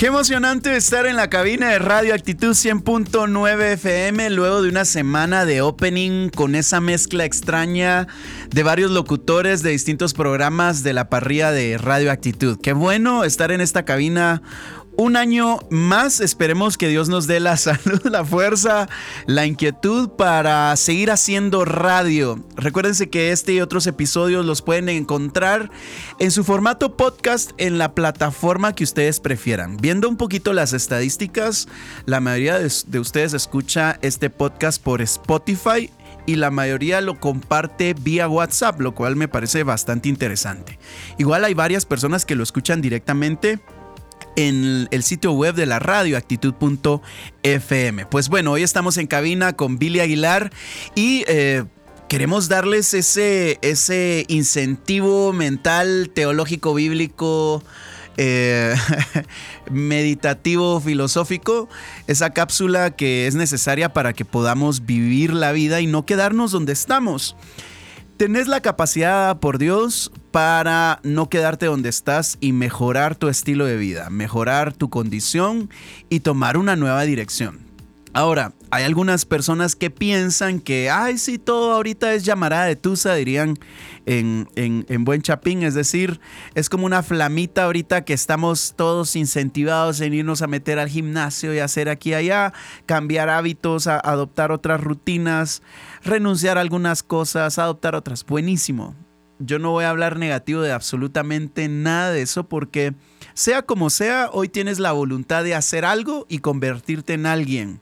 Qué emocionante estar en la cabina de Radio Actitud 100.9 FM luego de una semana de opening con esa mezcla extraña de varios locutores de distintos programas de la parrilla de Radio Actitud. Qué bueno estar en esta cabina un año más. Esperemos que Dios nos dé la salud, la fuerza, la inquietud para seguir haciendo radio. Recuérdense que este y otros episodios los pueden encontrar en su formato podcast en la plataforma que ustedes prefieran. Viendo un poquito las estadísticas, la mayoría de, ustedes escucha este podcast por Spotify y la mayoría lo comparte vía WhatsApp, lo cual me parece bastante interesante. Igual hay varias personas que lo escuchan directamente en el sitio web de la radio actitud.fm. Pues bueno, hoy estamos en cabina con Billy Aguilar y eh, queremos darles ese, ese incentivo mental, teológico, bíblico. Eh, meditativo filosófico, esa cápsula que es necesaria para que podamos vivir la vida y no quedarnos donde estamos. Tenés la capacidad por Dios para no quedarte donde estás y mejorar tu estilo de vida, mejorar tu condición y tomar una nueva dirección. Ahora, hay algunas personas que piensan que, ay, sí, todo ahorita es llamarada de tusa, dirían en, en, buen chapín, es decir, es como una flamita ahorita que estamos todos incentivados en irnos a meter al gimnasio y hacer aquí y allá, cambiar hábitos, adoptar otras rutinas, renunciar a algunas cosas, adoptar otras. Buenísimo. Yo no voy a hablar negativo de absolutamente nada de eso porque sea como sea, hoy tienes la voluntad de hacer algo y convertirte en alguien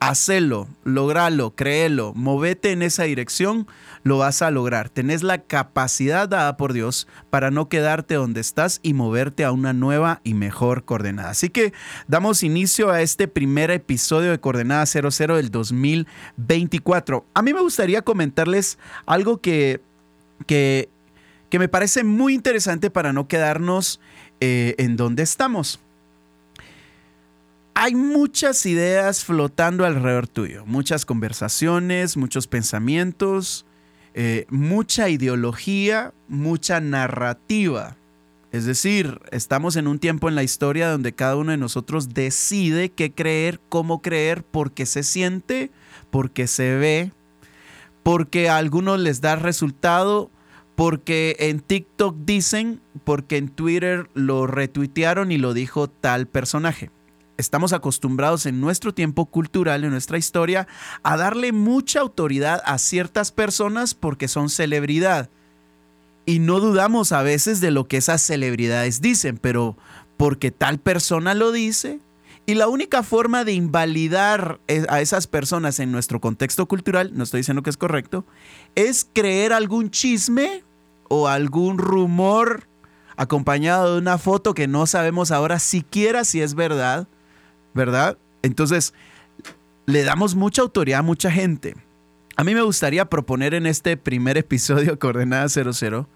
hacelo, logralo, créelo, movete en esa dirección, lo vas a lograr. Tenés la capacidad dada por Dios para no quedarte donde estás y moverte a una nueva y mejor coordenada. Así que damos inicio a este primer episodio de Coordenada 00 del 2024. A mí me gustaría comentarles algo que, que, que me parece muy interesante para no quedarnos eh, en donde estamos hay muchas ideas flotando alrededor tuyo, muchas conversaciones, muchos pensamientos, eh, mucha ideología, mucha narrativa. Es decir, estamos en un tiempo en la historia donde cada uno de nosotros decide qué creer, cómo creer, porque se siente, porque se ve, porque a algunos les da resultado, porque en TikTok dicen, porque en Twitter lo retuitearon y lo dijo tal personaje estamos acostumbrados en nuestro tiempo cultural, en nuestra historia, a darle mucha autoridad a ciertas personas porque son celebridad. Y no dudamos a veces de lo que esas celebridades dicen, pero porque tal persona lo dice. Y la única forma de invalidar e, a esas personas en nuestro contexto cultural, no estoy diciendo que es correcto, es creer algún chisme o algún rumor acompañado de una foto que no sabemos ahora siquiera si es verdad ¿verdad? Entonces, le damos mucha autoridad a mucha gente. A mí me gustaría proponer en este primer episodio Coordenada 00,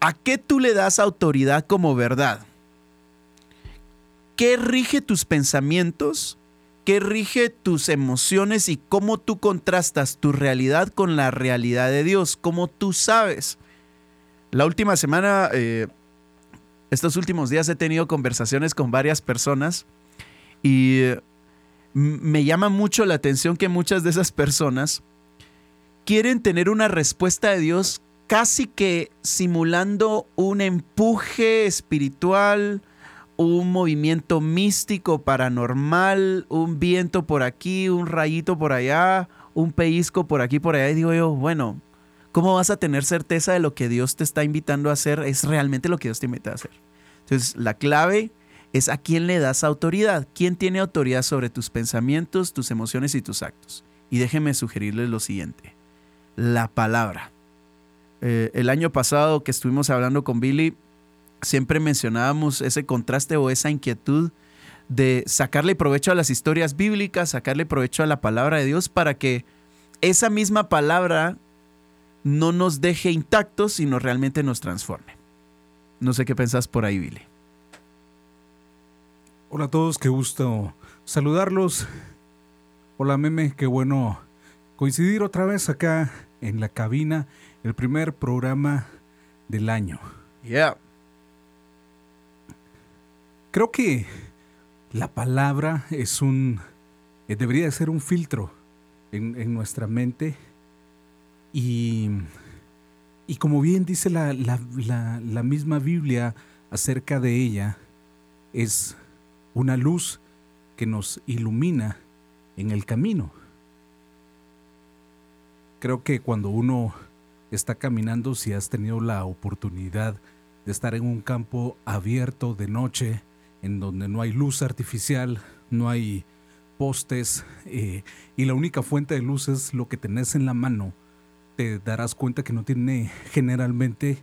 ¿a qué tú le das autoridad como verdad? ¿Qué rige tus pensamientos? ¿Qué rige tus emociones y cómo tú contrastas tu realidad con la realidad de Dios? ¿Cómo tú sabes? La última semana, eh, estos últimos días he tenido conversaciones con varias personas y me llama mucho la atención que muchas de esas personas quieren tener una respuesta de Dios casi que simulando un empuje espiritual, un movimiento místico, paranormal, un viento por aquí, un rayito por allá, un pellizco por aquí, por allá. Y digo yo, bueno, ¿cómo vas a tener certeza de lo que Dios te está invitando a hacer? Es realmente lo que Dios te invita a hacer. Entonces, la clave es a quién le das autoridad. ¿Quién tiene autoridad sobre tus pensamientos, tus emociones y tus actos? Y déjenme sugerirles lo siguiente. La palabra. Eh, el año pasado que estuvimos hablando con Billy, siempre mencionábamos ese contraste o esa inquietud de sacarle provecho a las historias bíblicas, sacarle provecho a la palabra de Dios para que esa misma palabra no nos deje intactos, sino realmente nos transforme. No sé qué pensás por ahí, Billy. Hola a todos, qué gusto saludarlos. Hola Meme, qué bueno coincidir otra vez acá en la cabina, el primer programa del año. Yeah. Creo que la palabra es un. Eh, debería ser un filtro en, nuestra mente. Y, y, como bien dice la, la misma Biblia acerca de ella, es una luz que nos ilumina en el camino. Creo que cuando uno está caminando, si has tenido la oportunidad de estar en un campo abierto de noche, en donde no hay luz artificial, no hay postes eh, y la única fuente de luz es lo que tenés en la mano, te darás cuenta que no tiene generalmente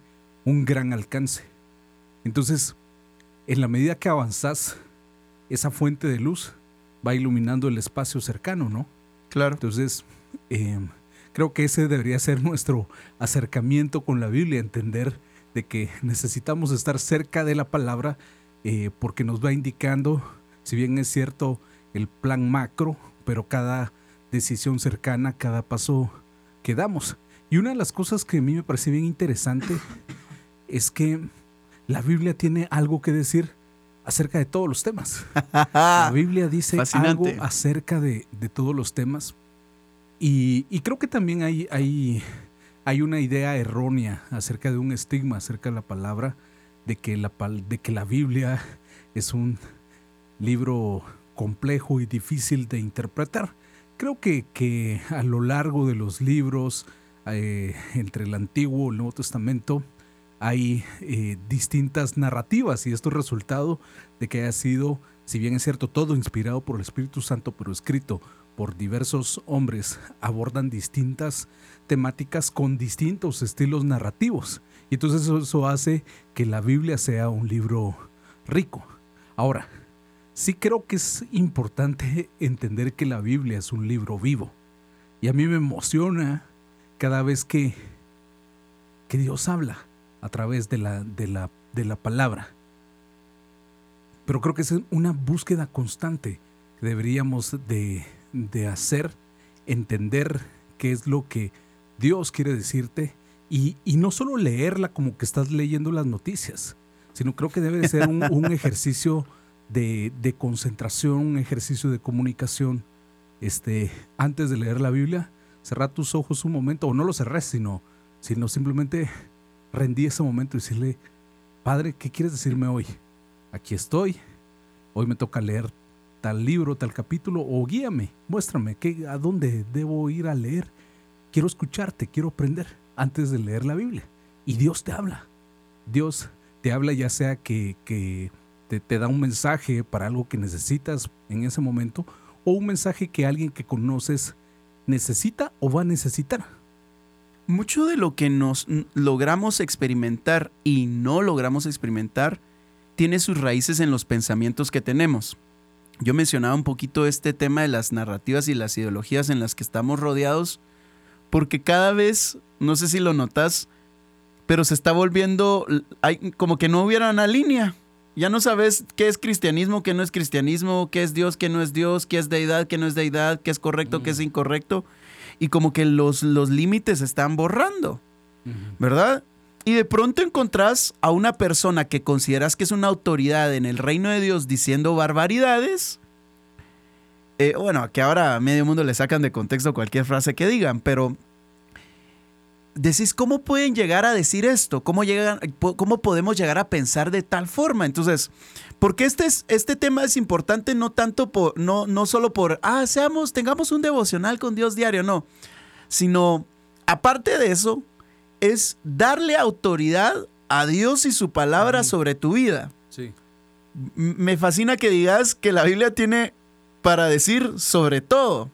un gran alcance. Entonces, en la medida que avanzás, esa fuente de luz va iluminando el espacio cercano, ¿no? Claro. Entonces, em, creo que ese debería ser nuestro acercamiento con la Biblia, entender de que necesitamos estar cerca de la palabra eh, porque nos va indicando, si bien es cierto, el plan macro, pero cada decisión cercana, cada paso que damos. Y una de las cosas que a mí me parece bien interesante es que la Biblia tiene algo que decir acerca de todos los temas. La Biblia dice algo acerca de, todos los temas. Y, creo que también hay, hay, hay una idea errónea acerca de un estigma acerca de la palabra de que la, de que la Biblia es un libro complejo y difícil de interpretar. Creo que, que a lo largo de los libros, eh, entre el Antiguo y el Nuevo Testamento, hay eh, distintas narrativas y esto es resultado de que haya sido, si bien es cierto, todo inspirado por el Espíritu Santo, pero escrito por diversos hombres, abordan distintas temáticas con distintos estilos narrativos. Y entonces eso, hace que la Biblia sea un libro rico. Ahora, sí creo que es importante entender que la Biblia es un libro vivo. Y a mí me emociona cada vez que, que Dios habla a través de la, de, la, de la palabra. Pero creo que es una búsqueda constante que deberíamos de, de hacer, entender qué es lo que Dios quiere decirte y, no solo leerla como que estás leyendo las noticias, sino creo que debe ser un, ejercicio de, concentración, un ejercicio de comunicación. Este, antes de leer la Biblia, cerrar tus ojos un momento, o no lo cerrés, sino, sino simplemente rendí ese momento y decirle, Padre, ¿qué quieres decirme hoy? Aquí estoy, hoy me toca leer tal libro, tal capítulo, o guíame, muéstrame qué, a dónde debo ir a leer. Quiero escucharte, quiero aprender antes de leer la Biblia. Y Dios te habla. Dios te habla ya sea que, te, da un mensaje para algo que necesitas en ese momento o un mensaje que alguien que conoces necesita o va a necesitar. Mucho de lo que nos logramos experimentar y no logramos experimentar tiene sus raíces en los pensamientos que tenemos. Yo mencionaba un poquito este tema de las narrativas y las ideologías en las que estamos rodeados, porque cada vez no sé si lo notas, pero se está volviendo hay, como que no hubiera una línea. Ya no sabes qué es cristianismo, qué no es cristianismo, qué es Dios, qué no es Dios, qué es deidad, qué no es deidad, qué es correcto, qué es incorrecto. Y como que los, los límites se están borrando, ¿verdad? Y de pronto encontrás a una persona que consideras que es una autoridad en el reino de Dios diciendo barbaridades. Eh, bueno, que ahora a medio mundo le sacan de contexto cualquier frase que digan, pero decís, ¿cómo pueden llegar a decir esto? ¿Cómo, llegan, ¿Cómo podemos llegar a pensar de tal forma? Entonces, porque este, es, este tema es importante no tanto por, no, no solo por, ah, seamos, tengamos un devocional con Dios diario, no, sino, aparte de eso, es darle autoridad a Dios y su palabra sobre tu vida. Sí. Me fascina que digas que la Biblia tiene para decir sobre todo.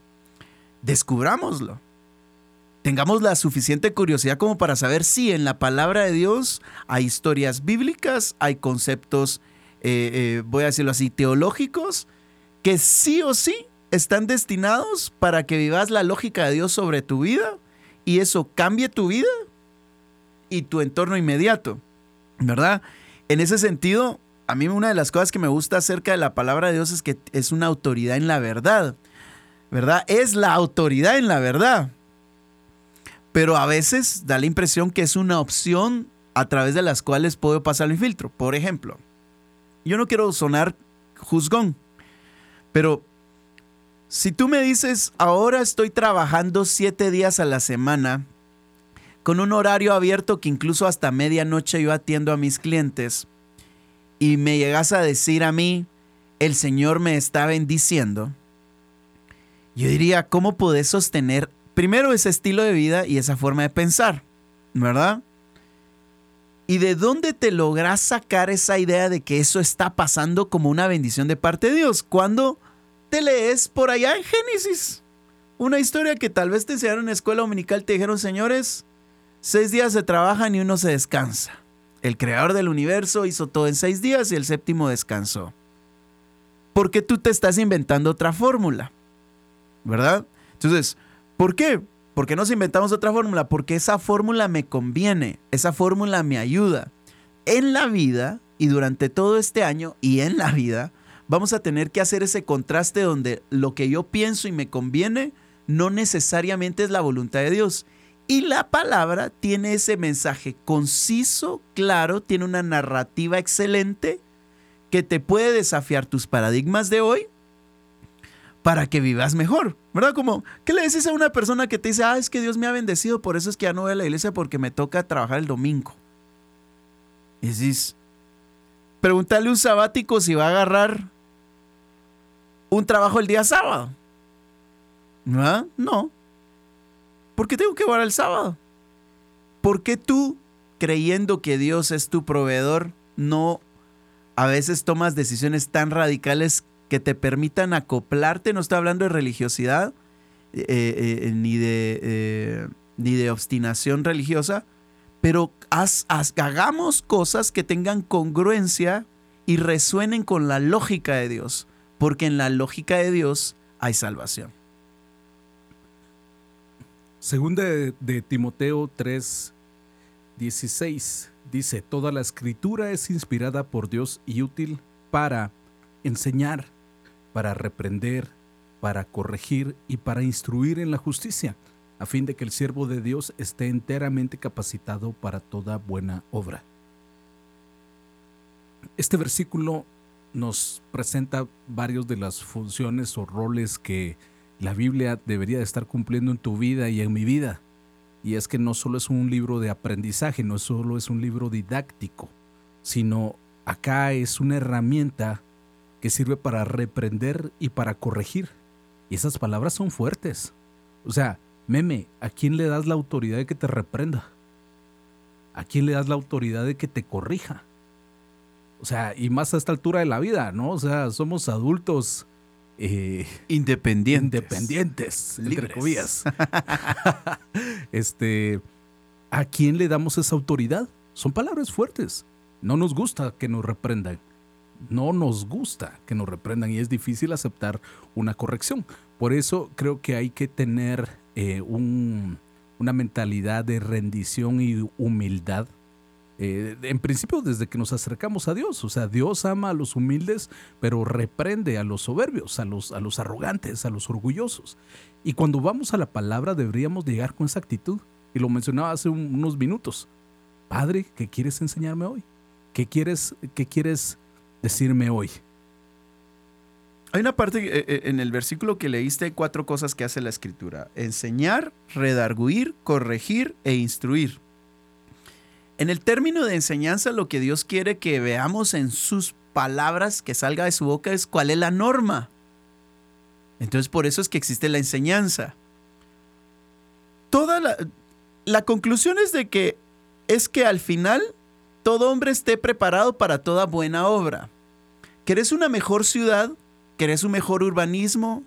Descubrámoslo tengamos la suficiente curiosidad como para saber si en la palabra de Dios hay historias bíblicas, hay conceptos, eh, eh, voy a decirlo así, teológicos, que sí o sí están destinados para que vivas la lógica de Dios sobre tu vida y eso cambie tu vida y tu entorno inmediato, ¿verdad? En ese sentido, a mí una de las cosas que me gusta acerca de la palabra de Dios es que es una autoridad en la verdad, ¿verdad? Es la autoridad en la verdad. Pero a veces da la impresión que es una opción a través de las cuales puedo pasar el filtro. Por ejemplo, yo no quiero sonar juzgón, pero si tú me dices, ahora estoy trabajando siete días a la semana, con un horario abierto que incluso hasta medianoche yo atiendo a mis clientes, y me llegas a decir a mí, el Señor me está bendiciendo, yo diría, ¿cómo podés sostener primero ese estilo de vida y esa forma de pensar? ¿Verdad? ¿Y de dónde te logras sacar esa idea de que eso está pasando como una bendición de parte de Dios? Cuando te lees por allá en Génesis. Una historia que tal vez te enseñaron en la escuela dominical, te dijeron, señores, seis días se trabajan y uno se descansa. El creador del universo hizo todo en seis días y el séptimo descansó. ¿Por qué tú te estás inventando otra fórmula? ¿Verdad? Entonces, ¿por qué? ¿Por qué nos inventamos otra fórmula? Porque esa fórmula me conviene, esa fórmula me ayuda. En la vida y durante todo este año y en la vida, vamos a tener que hacer ese contraste donde lo que yo pienso y me conviene no necesariamente es la voluntad de Dios. Y la palabra tiene ese mensaje conciso, claro, tiene una narrativa excelente que te puede desafiar tus paradigmas de hoy para que vivas mejor. ¿Verdad? Como, ¿qué le dices a una persona que te dice, ah, es que Dios me ha bendecido, por eso es que ya no voy a la iglesia porque me toca trabajar el domingo? Y decís, pregúntale un sabático si va a agarrar un trabajo el día sábado. ¿No? No. ¿Por qué tengo que orar el sábado? ¿Por qué tú, creyendo que Dios es tu proveedor, no a veces tomas decisiones tan radicales que te permitan acoplarte? No estoy hablando de religiosidad eh, eh, ni, de, eh, ni de obstinación religiosa, pero hagamos cosas que tengan congruencia y resuenen con la lógica de Dios porque en la lógica de Dios hay salvación. Segunda de, Timoteo 3, 16 dice, toda la escritura es inspirada por Dios y útil para enseñar, para reprender, para corregir y para instruir en la justicia, a fin de que el siervo de Dios esté enteramente capacitado para toda buena obra. Este versículo nos presenta varios de las funciones o roles que la Biblia debería de estar cumpliendo en tu vida y en mi vida. Y es que no solo es un libro de aprendizaje, no solo es un libro didáctico, sino acá es una herramienta que sirve para reprender y para corregir. Y esas palabras son fuertes. O sea, meme, ¿a quién le das la autoridad de que te reprenda? ¿A quién le das la autoridad de que te corrija? O sea, y más a esta altura de la vida, ¿no? O sea, somos adultos eh, independientes. Independientes, entre comillas. este, ¿a quién le damos esa autoridad? Son palabras fuertes. No nos gusta que nos reprendan. No nos gusta que nos reprendan y es difícil aceptar una corrección. Por eso creo que hay que tener eh, una mentalidad de rendición y humildad eh, en principio desde que nos acercamos a Dios. O sea, Dios ama a los humildes, pero reprende a los soberbios, a los, a los arrogantes, a los orgullosos. Y cuando vamos a la palabra deberíamos llegar con esa actitud. Y lo mencionaba hace unos minutos. Padre, ¿qué quieres enseñarme hoy? ¿Qué quieres, qué quieres decirme hoy? Hay una parte eh, eh, en el versículo que leíste, hay cuatro cosas que hace la escritura. Enseñar, redarguir, corregir e instruir. En el término de enseñanza, lo que Dios quiere que veamos en sus palabras que salga de su boca es cuál es la norma. Entonces, por eso es que existe la enseñanza. Toda la, la conclusión es de que es que al final todo hombre esté preparado para toda buena obra. ¿Querés una mejor ciudad? ¿Querés un mejor urbanismo?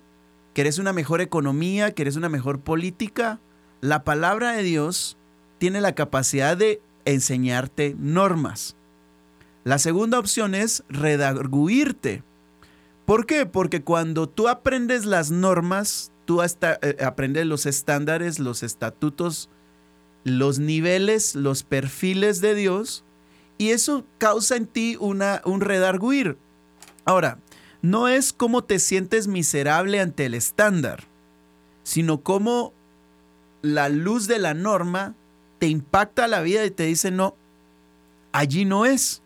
¿Querés una mejor economía? ¿Querés una mejor política? La palabra de Dios tiene la capacidad de enseñarte normas. La segunda opción es redarguirte. ¿Por qué? Porque cuando tú aprendes las normas, tú hasta, eh, aprendes los estándares, los estatutos, los niveles, los perfiles de Dios, y eso causa en ti una, un redarguir. Ahora, no es cómo te sientes miserable ante el estándar, sino cómo la luz de la norma te impacta la vida y te dice, no, allí no es.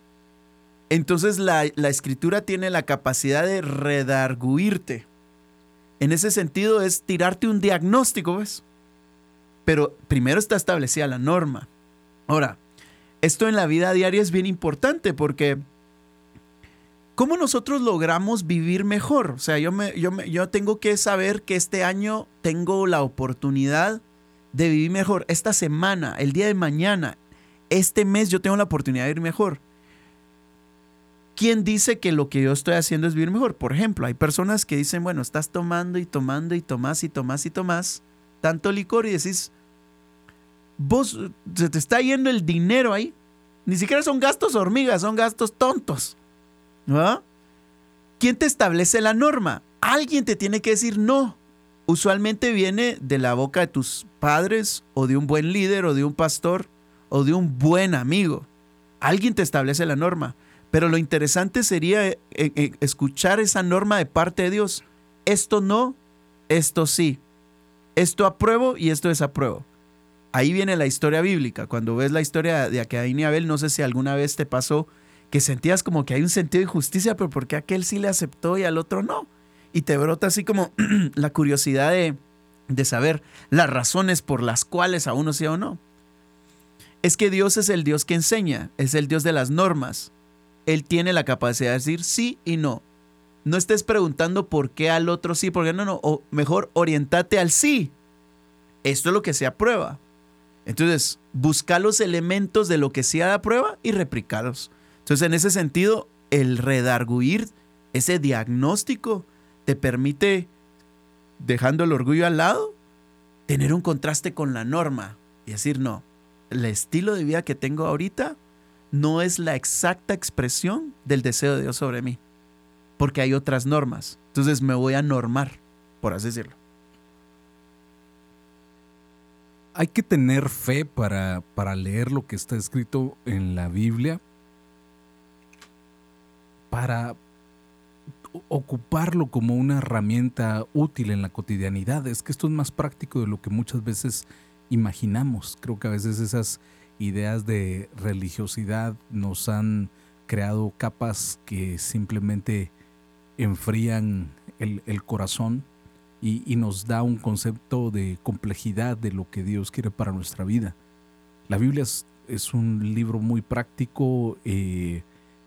Entonces la, escritura tiene la capacidad de redarguirte. En ese sentido es tirarte un diagnóstico, ¿ves? Pero primero está establecida la norma. Ahora, esto en la vida diaria es bien importante porque ¿cómo nosotros logramos vivir mejor? O sea, yo, me, yo, me, yo tengo que saber que este año tengo la oportunidad de vivir mejor. Esta semana, el día de mañana, este mes yo tengo la oportunidad de vivir mejor. ¿Quién dice que lo que yo estoy haciendo es vivir mejor? Por ejemplo, hay personas que dicen, bueno, estás tomando y tomando y tomas y tomas y tomas tanto licor y decís, vos se te está yendo el dinero ahí. Ni siquiera son gastos hormigas, son gastos tontos. ¿No? ¿Quién te establece la norma? Alguien te tiene que decir no. Usualmente viene de la boca de tus padres o de un buen líder o de un pastor o de un buen amigo. Alguien te establece la norma. Pero lo interesante sería eh, eh, escuchar esa norma de parte de Dios. Esto no, esto sí. Esto apruebo y esto desapruebo. Ahí viene la historia bíblica. Cuando ves la historia de Caín y Abel, no sé si alguna vez te pasó que sentías como que hay un sentido de justicia, pero ¿por qué aquel sí le aceptó y al otro no? Y te brota así como la curiosidad de, de saber las razones por las cuales a uno sí o no. Es que Dios es el Dios que enseña, es el Dios de las normas. Él tiene la capacidad de decir sí y no. No estés preguntando por qué al otro sí, por qué no, no. O mejor, orientate al sí. Esto es lo que se aprueba. Entonces, busca los elementos de lo que sea la prueba y replicarlos. Entonces, en ese sentido, el redarguir ese diagnóstico te permite, dejando el orgullo al lado, tener un contraste con la norma y decir, no, el estilo de vida que tengo ahorita no es la exacta expresión del deseo de Dios sobre mí, porque hay otras normas. Entonces me voy a normar, por así decirlo. Hay que tener fe para, para leer lo que está escrito en la Biblia, para ocuparlo como una herramienta útil en la cotidianidad. Es que esto es más práctico de lo que muchas veces imaginamos. Creo que a veces esas ideas de religiosidad nos han creado capas que simplemente enfrían el, el corazón y, nos da un concepto de complejidad de lo que Dios quiere para nuestra vida. La Biblia es, un libro muy práctico, eh,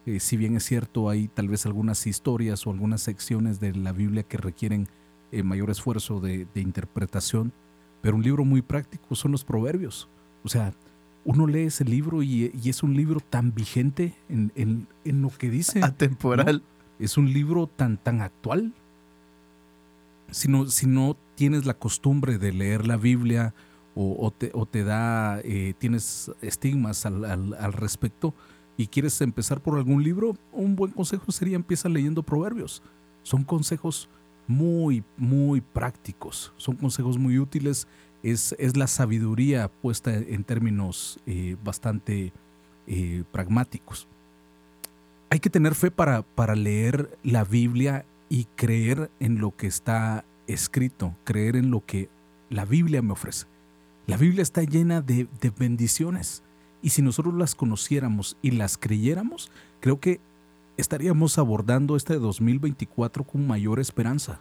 eh, si bien es cierto, hay tal vez algunas historias o algunas secciones de la Biblia que requieren eh, mayor esfuerzo de, interpretación, pero un libro muy práctico son los proverbios. O sea, uno lee ese libro y, es un libro tan vigente en, lo que dice. Atemporal. Es un libro tan, tan actual si no, si no tienes la costumbre de leer la Biblia o, te, da, eh, tienes estigmas al, respecto y quieres empezar por algún libro, un buen consejo sería empieza leyendo proverbios. Son consejos muy, muy prácticos, son consejos muy útiles, es, es la sabiduría puesta en términos eh, bastante eh, pragmáticos. Hay que tener fe para, para leer la Biblia y creer en lo que está escrito, creer en lo que la Biblia me ofrece. La Biblia está llena de, bendiciones y si nosotros las conociéramos y las creyéramos, creo que estaríamos abordando este 2024 con mayor esperanza.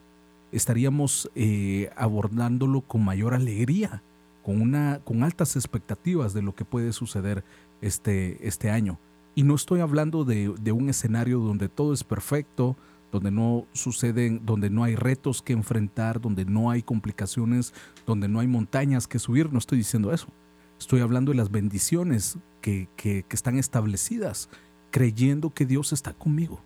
Estaríamos eh, abordándolo con mayor alegría, con, una, con altas expectativas de lo que puede suceder este, este año. Y no estoy hablando de, de un escenario donde todo es perfecto, donde no suceden, donde no hay retos que enfrentar, donde no hay complicaciones, donde no hay montañas que subir. No estoy diciendo eso. Estoy hablando de las bendiciones que, que, están establecidas, creyendo que Dios está conmigo,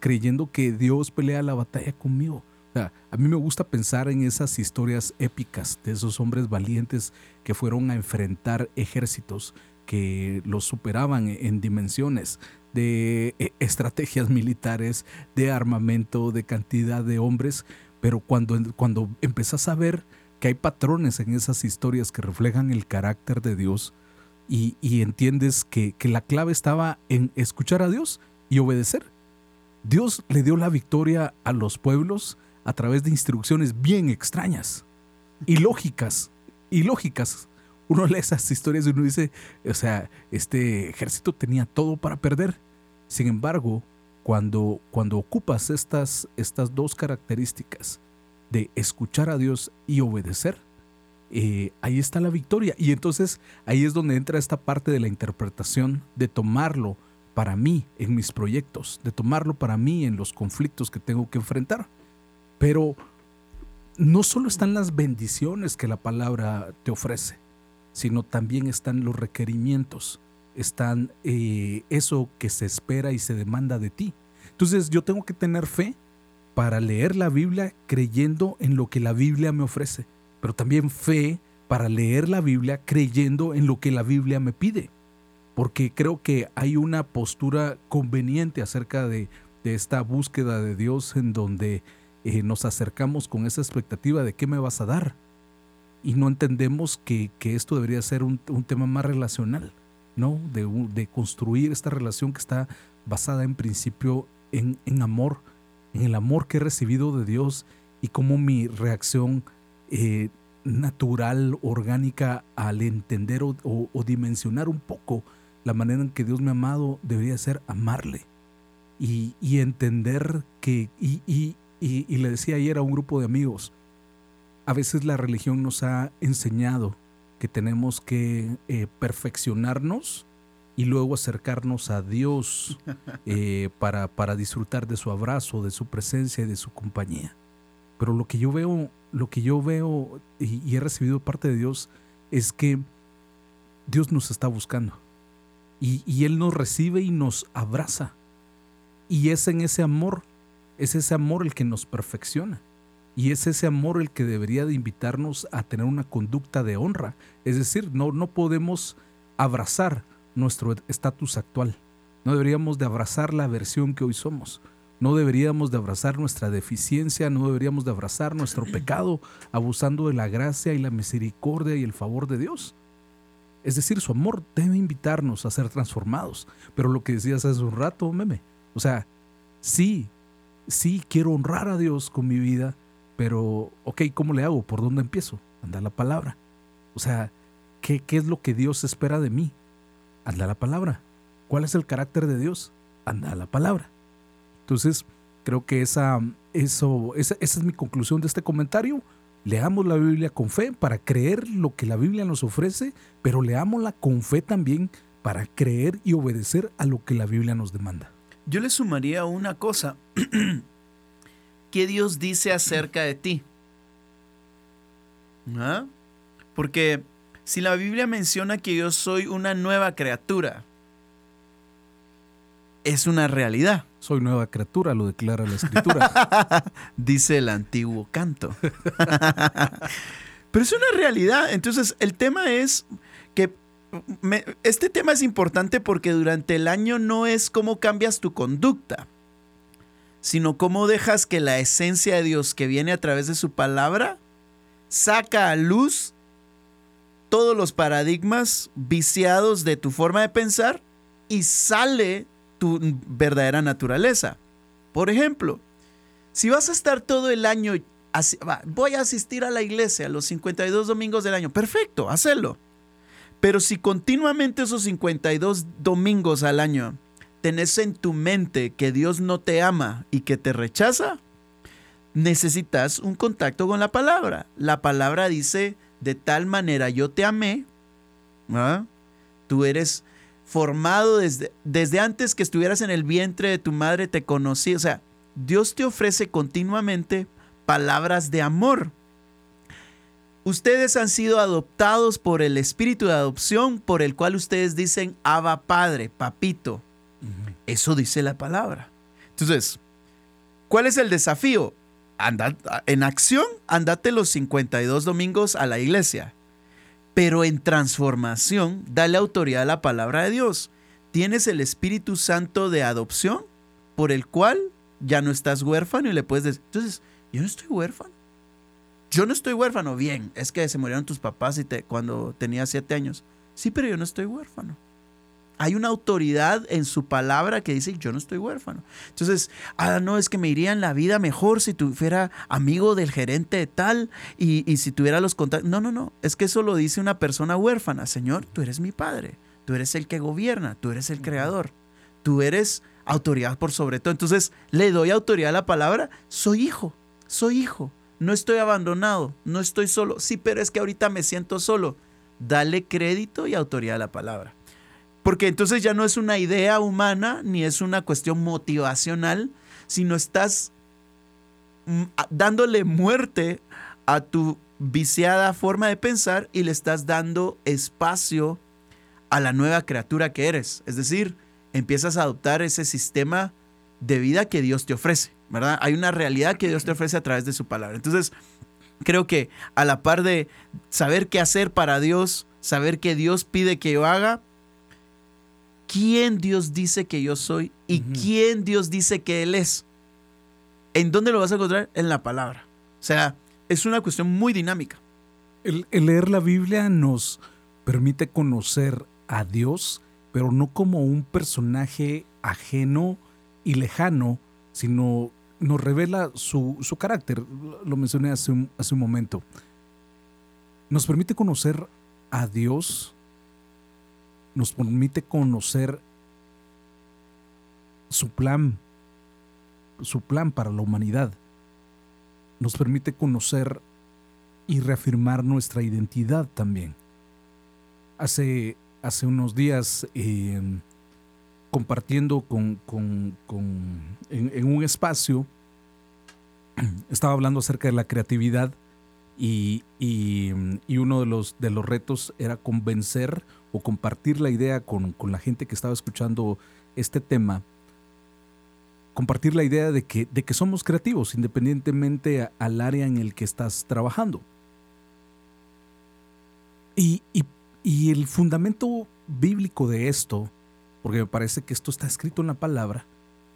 creyendo que Dios pelea la batalla conmigo. a mí me gusta pensar en esas historias épicas de esos hombres valientes que fueron a enfrentar ejércitos, que los superaban en dimensiones de eh, estrategias militares, de armamento, de cantidad de hombres, pero cuando, cuando empezás a ver que hay patrones en esas historias que reflejan el carácter de Dios y, entiendes que, que la clave estaba en escuchar a Dios y obedecer. Dios le dio la victoria a los pueblos a través de instrucciones bien extrañas, ilógicas, ilógicas. Uno lee esas historias y uno dice, o sea, este ejército tenía todo para perder. Sin embargo, cuando, cuando ocupas estas, estas dos características de escuchar a Dios y obedecer, eh, ahí está la victoria. Y entonces ahí es donde entra esta parte de la interpretación, de tomarlo para mí en mis proyectos, de tomarlo para mí en los conflictos que tengo que enfrentar. Pero no solo están las bendiciones que la palabra te ofrece, sino también están los requerimientos, están eh, eso que se espera y se demanda de ti. Entonces yo tengo que tener fe para leer la Biblia creyendo en lo que la Biblia me ofrece, pero también fe para leer la Biblia creyendo en lo que la Biblia me pide, porque creo que hay una postura conveniente acerca de, esta búsqueda de Dios en donde eh, nos acercamos con esa expectativa de qué me vas a dar y no entendemos que, esto debería ser un, tema más relacional, ¿no? De, de, construir esta relación que está basada en principio en, en amor, en el amor que he recibido de Dios y cómo mi reacción eh, natural, orgánica, al entender o, dimensionar un poco la manera en que Dios me ha amado, debería ser amarle y, entender que, y, y, le decía ayer a un grupo de amigos, a veces la religión nos ha enseñado que tenemos que eh, perfeccionarnos y luego acercarnos a Dios eh, para, para disfrutar de su abrazo, de su presencia y de su compañía. Pero lo que yo veo, lo que yo veo y, he recibido parte de Dios es que Dios nos está buscando. Y, y, Él nos recibe y nos abraza. Y es en ese amor, es ese amor el que nos perfecciona. Y es ese amor el que debería de invitarnos a tener una conducta de honra. Es decir, no, no podemos abrazar nuestro estatus actual. No deberíamos de abrazar la versión que hoy somos. No deberíamos de abrazar nuestra deficiencia, no deberíamos de abrazar nuestro pecado, abusando de la gracia y la misericordia y el favor de Dios. Es decir, su amor debe invitarnos a ser transformados. Pero lo que decías hace un rato, meme, o sea, sí, sí quiero honrar a Dios con mi vida, pero, ok, ¿cómo le hago? ¿Por dónde empiezo? Anda la palabra. O sea, ¿qué, qué es lo que Dios espera de mí? anda la palabra. ¿Cuál es el carácter de Dios? Anda la palabra. Entonces, creo que esa, eso, esa, esa es mi conclusión de este comentario. Leamos la Biblia con fe para creer lo que la Biblia nos ofrece, pero leámosla con fe también para creer y obedecer a lo que la Biblia nos demanda. Yo le sumaría una cosa. ¿Qué Dios dice acerca de ti? ¿Ah? Porque si la Biblia menciona que yo soy una nueva criatura? Es una realidad. Soy nueva criatura, lo declara la escritura. Dice el antiguo canto. Pero es una realidad. Entonces, el tema es que este tema es importante porque durante el año no es cómo cambias tu conducta, sino cómo dejas que la esencia de Dios que viene a través de su palabra saca a luz todos los paradigmas viciados de tu forma de pensar y sale tu verdadera naturaleza. Por ejemplo, si vas a estar todo el año, voy a asistir a la iglesia los 52 domingos del año, perfecto, hazlo. Pero si continuamente esos 52 domingos al año tenés en tu mente que Dios no te ama y que te rechaza, necesitas un contacto con la palabra. La palabra dice, de tal manera yo te amé, ¿ah? tú eres formado desde, desde antes que estuvieras en el vientre de tu madre, te conocí, o sea, Dios te ofrece continuamente palabras de amor. Ustedes han sido adoptados por el espíritu de adopción por el cual ustedes dicen Abba Padre, papito. Eso dice la palabra. Entonces, ¿cuál es el desafío? anda en acción, andate los 52 domingos a la iglesia. Pero en transformación, dale autoridad a la palabra de Dios. Tienes el Espíritu Santo de adopción por el cual ya no estás huérfano y le puedes decir, entonces, yo no estoy huérfano. Yo no estoy huérfano. Bien, es que se murieron tus papás y te, cuando tenías siete años. Sí, pero yo no estoy huérfano. Hay una autoridad en su palabra que dice, yo no estoy huérfano. Entonces, ah, no, es que me iría en la vida mejor si tuviera amigo del gerente de tal y, y si tuviera los contactos. No, no, no, es que eso lo dice una persona huérfana. Señor, tú eres mi padre, tú eres el que gobierna, tú eres el creador, tú eres autoridad por sobre todo. Entonces, le doy autoridad a la palabra, soy hijo, soy hijo, no estoy abandonado, no estoy solo. Sí, pero es que ahorita me siento solo. Dale crédito y autoridad a la palabra. Porque entonces ya no es una idea humana ni es una cuestión motivacional, sino estás mm, dándole muerte a tu viciada forma de pensar y le estás dando espacio a la nueva criatura que eres. Es decir, empiezas a adoptar ese sistema de vida que Dios te ofrece, ¿verdad? Hay una realidad que Dios te ofrece a través de su palabra. Entonces, creo que a la par de saber qué hacer para Dios, saber qué Dios pide que yo haga, quién Dios dice que yo soy y quién Dios dice que Él es. ¿En dónde lo vas a encontrar? En la palabra. O sea, es una cuestión muy dinámica. El, leer la Biblia nos permite conocer a Dios, pero no como un personaje ajeno y lejano, sino nos revela su, carácter. Lo mencioné hace hace un momento. Nos permite conocer a Dios nos permite conocer su plan, su plan para la humanidad. Nos permite conocer y reafirmar nuestra identidad también. Hace, hace unos días, em, compartiendo con, en, un espacio, estaba hablando acerca de la creatividad y, y, uno de los, de los retos era convencer o compartir la idea con, la gente que estaba escuchando este tema, compartir la idea de que, de que somos creativos independientemente al área en el que estás trabajando. Y, y el fundamento bíblico de esto, porque me parece que esto está escrito en la palabra,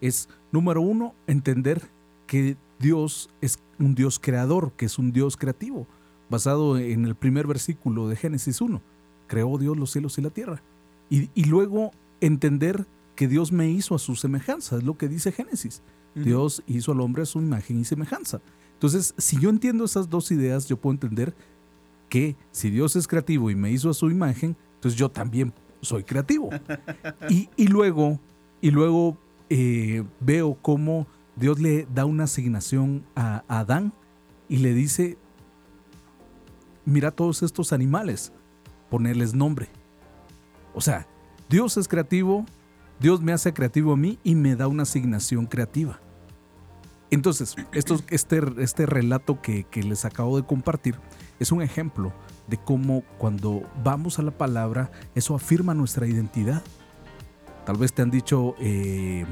es, número uno, entender que Dios es un Dios creador, que es un Dios creativo, basado en el primer versículo de Génesis 1 creó Dios los cielos y la tierra. Y, luego entender que Dios me hizo a su semejanza, es lo que dice Génesis. Dios hizo al hombre a su imagen y semejanza. Entonces, si yo entiendo esas dos ideas, yo puedo entender que si Dios es creativo y me hizo a su imagen, entonces yo también soy creativo. y, luego, y luego eh, veo cómo Dios le da una asignación a Adán y le dice, mira todos estos animales, ponerles nombre. O sea, Dios es creativo, Dios me hace creativo a mí y me da una asignación creativa. Entonces, esto, este, este relato que, les acabo de compartir es un ejemplo de cómo cuando vamos a la palabra, eso afirma nuestra identidad. Tal vez te han dicho eh,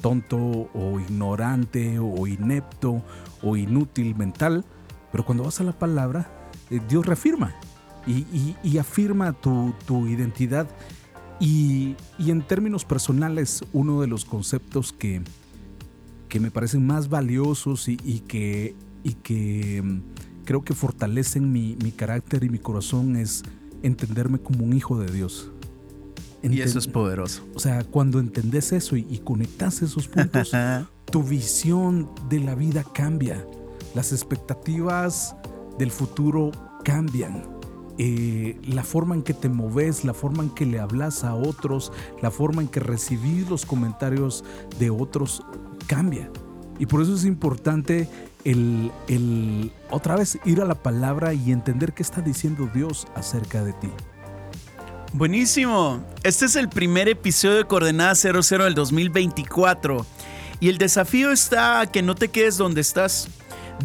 tonto o ignorante o inepto o inútil mental, pero cuando vas a la palabra, eh, Dios reafirma y, afirma tu, identidad. Y, en términos personales, uno de los conceptos que, que me parecen más valiosos y, que, y que mm, creo que fortalecen mi, carácter y mi corazón es entenderme como un hijo de Dios. y eso es poderoso. O sea, cuando entendés eso y, y conectas esos puntos, tu visión de la vida cambia. Las expectativas del futuro cambian. Eh, la forma en que te moves, la forma en que le hablas a otros, la forma en que recibís los comentarios de otros cambia. Y por eso es importante el, el, otra vez ir a la palabra y entender qué está diciendo Dios acerca de ti. Buenísimo. Este es el primer episodio de Coordenada 00 del 2024. Y el desafío está a que no te quedes donde estás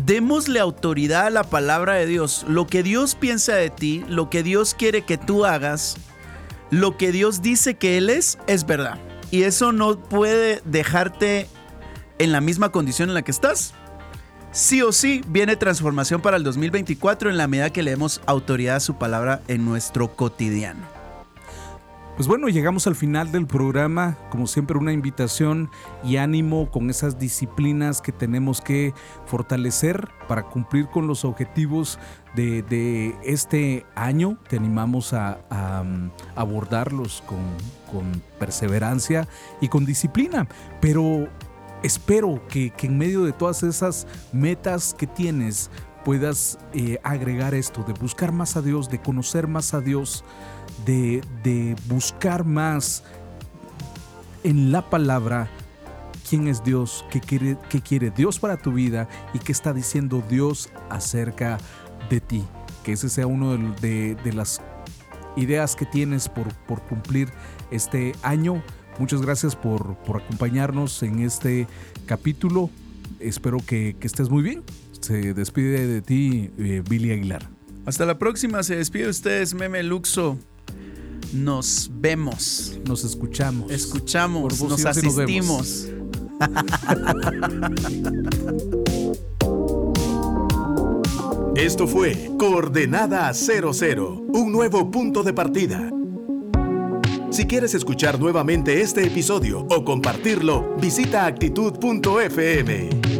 Démosle autoridad a la palabra de Dios. Lo que Dios piensa de ti, lo que Dios quiere que tú hagas, lo que Dios dice que Él es, es verdad. Y eso no puede dejarte en la misma condición en la que estás. sí o sí viene transformación para el 2024 en la medida que le demos autoridad a su palabra en nuestro cotidiano. Pues bueno, llegamos al final del programa, como siempre una invitación y ánimo con esas disciplinas que tenemos que fortalecer para cumplir con los objetivos de, este año. Te animamos a, um, abordarlos con, perseverancia y con disciplina, pero espero que, en medio de todas esas metas que tienes puedas eh, agregar esto, de buscar más a Dios, de conocer más a Dios de, buscar más en la palabra quién es Dios, qué quiere, qué quiere Dios para tu vida y qué está diciendo Dios acerca de ti. Que ese sea uno de, las ideas que tienes por, por, cumplir este año. Muchas gracias por, acompañarnos en este capítulo. Espero que, estés muy bien. Se despide de ti eh, Billy Aguilar. Hasta la próxima. Se despide ustedes Meme Luxo. Nos vemos. Nos escuchamos. Escuchamos. Nos asistimos. Esto fue Coordenada 00, un nuevo punto de partida. Si quieres escuchar nuevamente este episodio o compartirlo, visita actitud.fm.